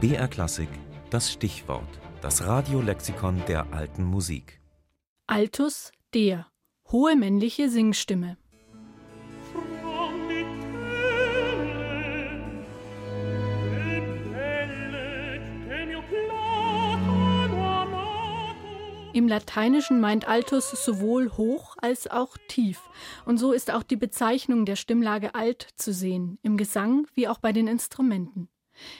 BR Klassik, das Stichwort, das Radiolexikon der alten Musik. Altus, der, hohe männliche Singstimme. Im Lateinischen meint Altus sowohl hoch als auch tief. Und so ist auch die Bezeichnung der Stimmlage alt zu sehen, im Gesang wie auch bei den Instrumenten.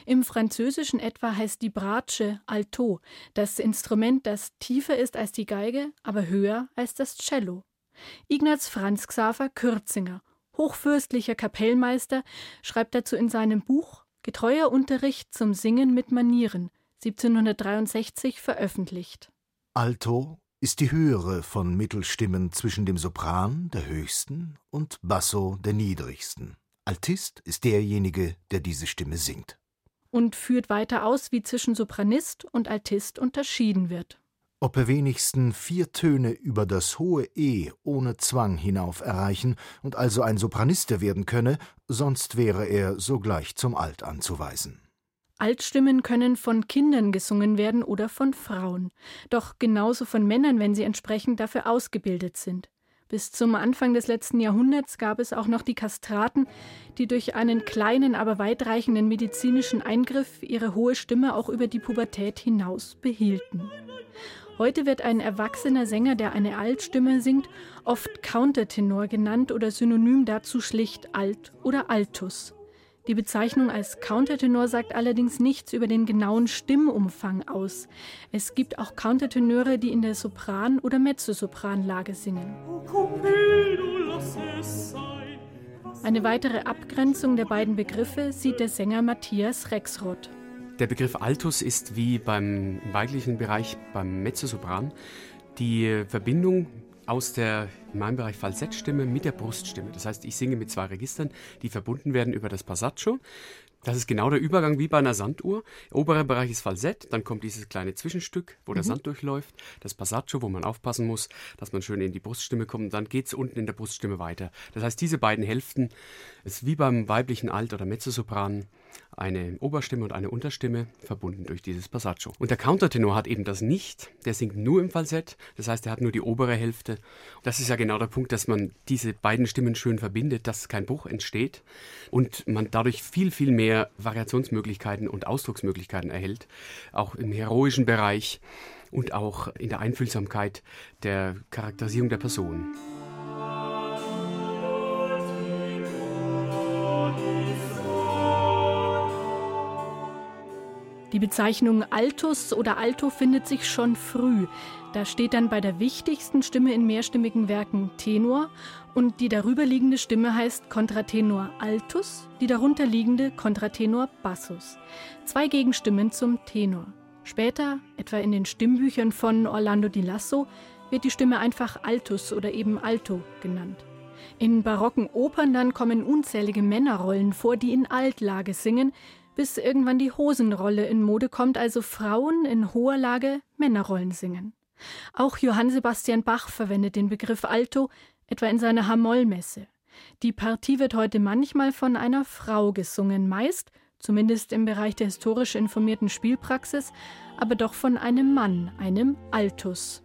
Im Französischen etwa heißt die Bratsche Alto, das Instrument, das tiefer ist als die Geige, aber höher als das Cello. Ignaz Franz Xaver Kürzinger, hochfürstlicher Kapellmeister, schreibt dazu in seinem Buch Getreuer Unterricht zum Singen mit Manieren, 1763 veröffentlicht. Alto ist die höhere von Mittelstimmen zwischen dem Sopran, der höchsten, und Basso, der niedrigsten. Altist ist derjenige, der diese Stimme singt. Und führt weiter aus, wie zwischen Sopranist und Altist unterschieden wird. Ob er wenigstens vier Töne über das hohe E ohne Zwang hinauf erreichen und also ein Sopraniste werden könne, sonst wäre er sogleich zum Alt anzuweisen. Altstimmen können von Kindern gesungen werden oder von Frauen, doch genauso von Männern, wenn sie entsprechend dafür ausgebildet sind. Bis zum Anfang des letzten Jahrhunderts gab es auch noch die Kastraten, die durch einen kleinen, aber weitreichenden medizinischen Eingriff ihre hohe Stimme auch über die Pubertät hinaus behielten. Heute wird ein erwachsener Sänger, der eine Altstimme singt, oft Countertenor genannt oder synonym dazu schlicht Alt oder Altus. Die Bezeichnung als Countertenor sagt allerdings nichts über den genauen Stimmumfang aus. Es gibt auch Countertenöre, die in der Sopran- oder Mezzosopranlage singen. Eine weitere Abgrenzung der beiden Begriffe sieht der Sänger Matthias Rexroth. Der Begriff Altus ist wie beim weiblichen Bereich beim Mezzosopran die Verbindung aus der, in meinem Bereich, Falsettstimme mit der Bruststimme. Das heißt, ich singe mit zwei Registern, die verbunden werden über das Passaccio. Das ist genau der Übergang wie bei einer Sanduhr. Oberer Bereich ist Falsett, dann kommt dieses kleine Zwischenstück, wo der mhm. Sand durchläuft, das Passaccio, wo man aufpassen muss, dass man schön in die Bruststimme kommt und dann geht es unten in der Bruststimme weiter. Das heißt, diese beiden Hälften ist wie beim weiblichen Alt- oder Mezzosopran eine Oberstimme und eine Unterstimme, verbunden durch dieses Passaccio. Und der Countertenor hat eben das nicht, der singt nur im Falsett, das heißt, er hat nur die obere Hälfte. Das ist ja genau der Punkt, dass man diese beiden Stimmen schön verbindet, dass kein Bruch entsteht und man dadurch viel, viel mehr Variationsmöglichkeiten und Ausdrucksmöglichkeiten erhält, auch im heroischen Bereich und auch in der Einfühlsamkeit der Charakterisierung der Person. Die Bezeichnung Altus oder Alto findet sich schon früh. Da steht dann bei der wichtigsten Stimme in mehrstimmigen Werken Tenor und die darüberliegende Stimme heißt Kontratenor Altus, die darunterliegende Kontratenor Bassus. Zwei Gegenstimmen zum Tenor. Später, etwa in den Stimmbüchern von Orlando di Lasso, wird die Stimme einfach Altus oder eben Alto genannt. In barocken Opern dann kommen unzählige Männerrollen vor, die in Altlage singen, bis irgendwann die Hosenrolle in Mode kommt, also Frauen in hoher Lage Männerrollen singen. Auch Johann Sebastian Bach verwendet den Begriff Alto, etwa in seiner Hamollmesse. Die Partie wird heute manchmal von einer Frau gesungen, meist, zumindest im Bereich der historisch informierten Spielpraxis, aber doch von einem Mann, einem Altus.